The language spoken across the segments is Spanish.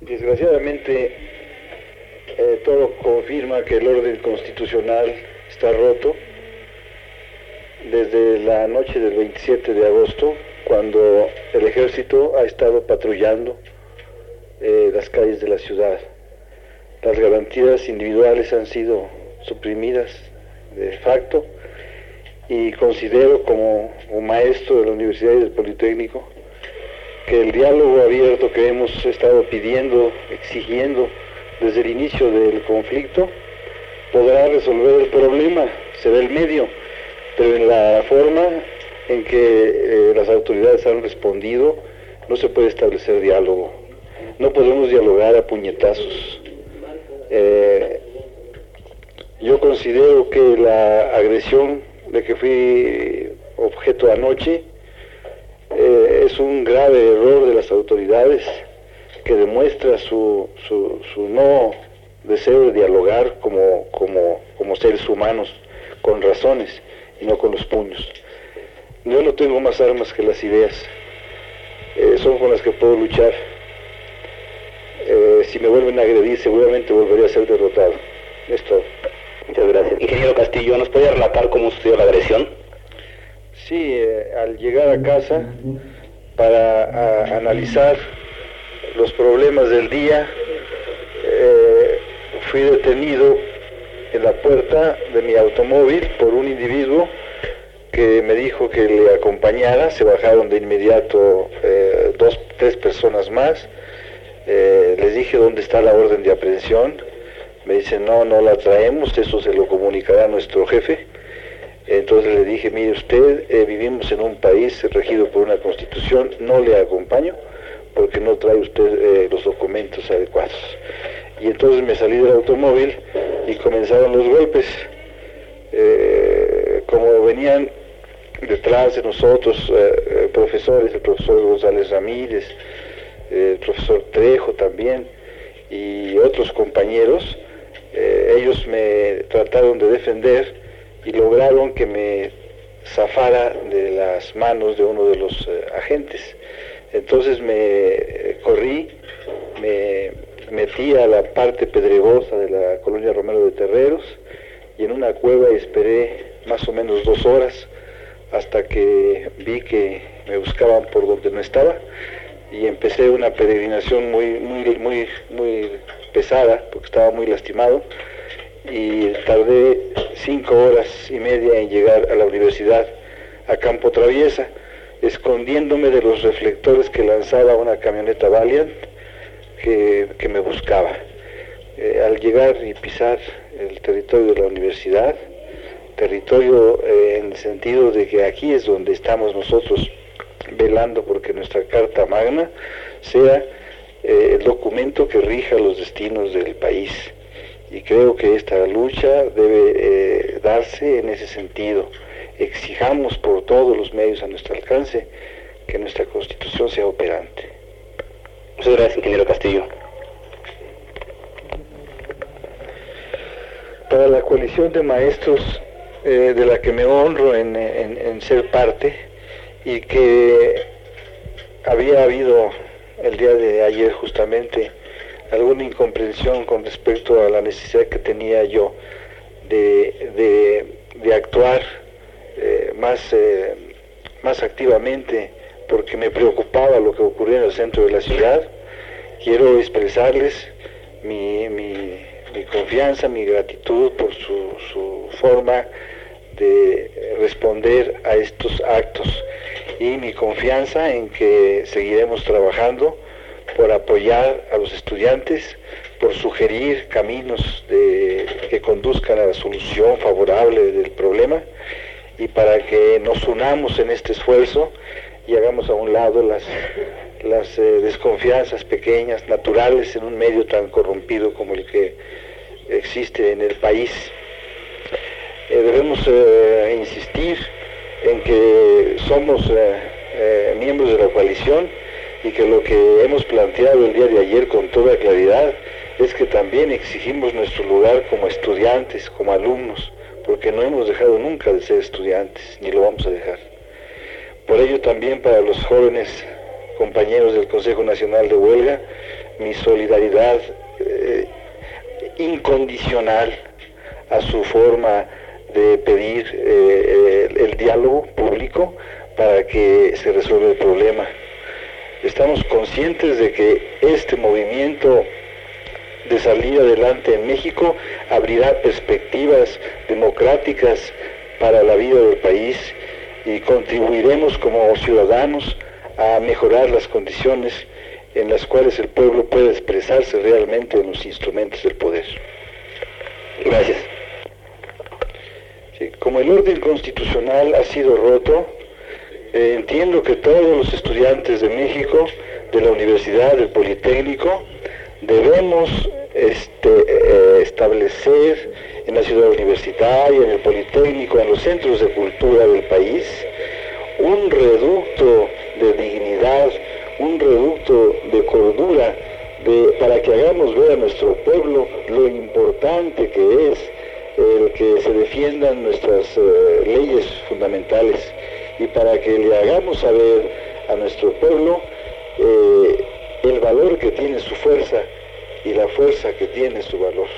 Desgraciadamente, eh, todo confirma que el orden constitucional está roto desde la noche del 27 de agosto, cuando el ejército ha estado patrullando eh, las calles de la ciudad. Las garantías individuales han sido suprimidas de facto y considero como un maestro de la Universidad y del Politécnico que el diálogo abierto que hemos estado pidiendo, exigiendo desde el inicio del conflicto, podrá resolver el problema, será el medio, pero en la forma en que eh, las autoridades han respondido, no se puede establecer diálogo. No podemos dialogar a puñetazos. Eh, yo considero que la agresión de que fui objeto anoche un grave error de las autoridades que demuestra su, su, su no deseo de dialogar como, como, como, seres humanos, con razones y no con los puños. Yo no tengo más armas que las ideas, eh, son con las que puedo luchar. Eh, si me vuelven a agredir, seguramente volvería a ser derrotado. Es todo. Muchas gracias. Ingeniero Castillo, ¿nos puede relatar cómo sucedió la agresión? Sí, eh, al llegar a casa para analizar los problemas del día, eh, fui detenido en la puerta de mi automóvil por un individuo que me dijo que le acompañara, se bajaron de inmediato eh, dos, tres personas más, eh, les dije dónde está la orden de aprehensión, me dicen no, no la traemos, eso se lo comunicará nuestro jefe, entonces le dije, mire usted, vivimos en un país regido por una constitución, no le acompaño, porque no trae usted los documentos adecuados y entonces me salí del automóvil y comenzaron los golpes. Eh, como venían detrás de nosotros eh, eh, profesores, el profesor González Ramírez, el profesor Trejo también y otros compañeros, ellos me trataron de defender y lograron que me zafara de las manos de uno de los agentes. Entonces me corrí, me metí a la parte pedregosa de la colonia Romero de Terreros y en una cueva esperé más o menos dos horas hasta que vi que me buscaban por donde no estaba y empecé una peregrinación muy, muy, muy, muy pesada porque estaba muy lastimado y tardé cinco horas y media en llegar a la universidad a Campo Traviesa, escondiéndome de los reflectores que lanzaba una camioneta Valiant que, me buscaba. Eh, al llegar y pisar el territorio de la universidad, territorio eh, en el sentido de que aquí es donde estamos nosotros velando porque nuestra Carta Magna sea eh, el documento que rija los destinos del país. Y creo que esta lucha debe darse en ese sentido. Exijamos por todos los medios a nuestro alcance que nuestra constitución sea operante. Muchas gracias, ingeniero Castillo. Para la coalición de maestros eh, de la que me honro en, ser parte y que había habido el día de ayer justamente alguna incomprensión con respecto a la necesidad que tenía yo de, actuar eh, más, eh, más activamente porque me preocupaba lo que ocurría en el centro de la ciudad. Quiero expresarles mi, confianza, mi gratitud por su, su, forma de responder a estos actos y mi confianza en que seguiremos trabajando por apoyar a los estudiantes, por sugerir caminos que conduzcan a la solución favorable del problema y para que nos unamos en este esfuerzo y hagamos a un lado las, las eh, desconfianzas pequeñas, naturales, en un medio tan corrompido como el que existe en el país. Eh, debemos eh, insistir en que somos miembros de la coalición y que lo que hemos planteado el día de ayer con toda claridad es que también exigimos nuestro lugar como estudiantes, como alumnos, porque no hemos dejado nunca de ser estudiantes, ni lo vamos a dejar. Por ello también para los jóvenes compañeros del Consejo Nacional de Huelga, mi solidaridad eh, incondicional a su forma de pedir eh, el, diálogo público para que se resuelva el problema. Estamos conscientes de que este movimiento de salir adelante en México abrirá perspectivas democráticas para la vida del país y contribuiremos como ciudadanos a mejorar las condiciones en las cuales el pueblo puede expresarse realmente en los instrumentos del poder. Gracias. como el orden constitucional ha sido roto, eh, entiendo que todos los estudiantes de México, de la Universidad, del Politécnico, debemos este, eh, establecer en la ciudad universitaria, en el Politécnico, en los centros de cultura del país, un reducto de dignidad, un reducto de cordura, para que hagamos ver a nuestro pueblo lo importante que es el que se defiendan nuestras eh, leyes fundamentales y para que le hagamos saber a nuestro pueblo eh, el valor que tiene su fuerza y la fuerza que tiene su valor.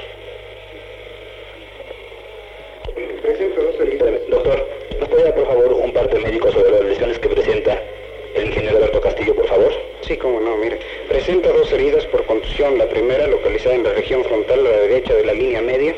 Dos Doctor, ¿nos puede dar por favor un parte médico sobre las lesiones que presenta el ingeniero Alberto Castillo, por favor? Sí, cómo no, mire. Presenta dos heridas por contusión. La primera localizada en la región frontal a la derecha de la línea media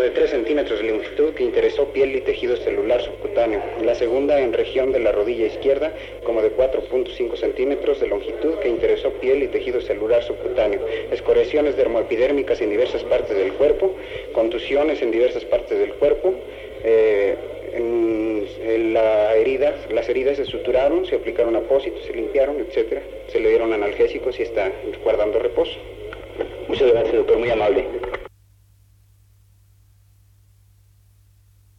de 3 centímetros de longitud que interesó piel y tejido celular subcutáneo. La segunda en región de la rodilla izquierda, como de 4.5 centímetros de longitud que interesó piel y tejido celular subcutáneo. Escoreciones dermoepidérmicas en diversas partes del cuerpo, contusiones en diversas partes del cuerpo. Eh, en, las heridas se suturaron, se aplicaron apósitos, se limpiaron, etcétera. Se le dieron analgésicos y está guardando reposo. Muchas gracias, doctor, muy amable.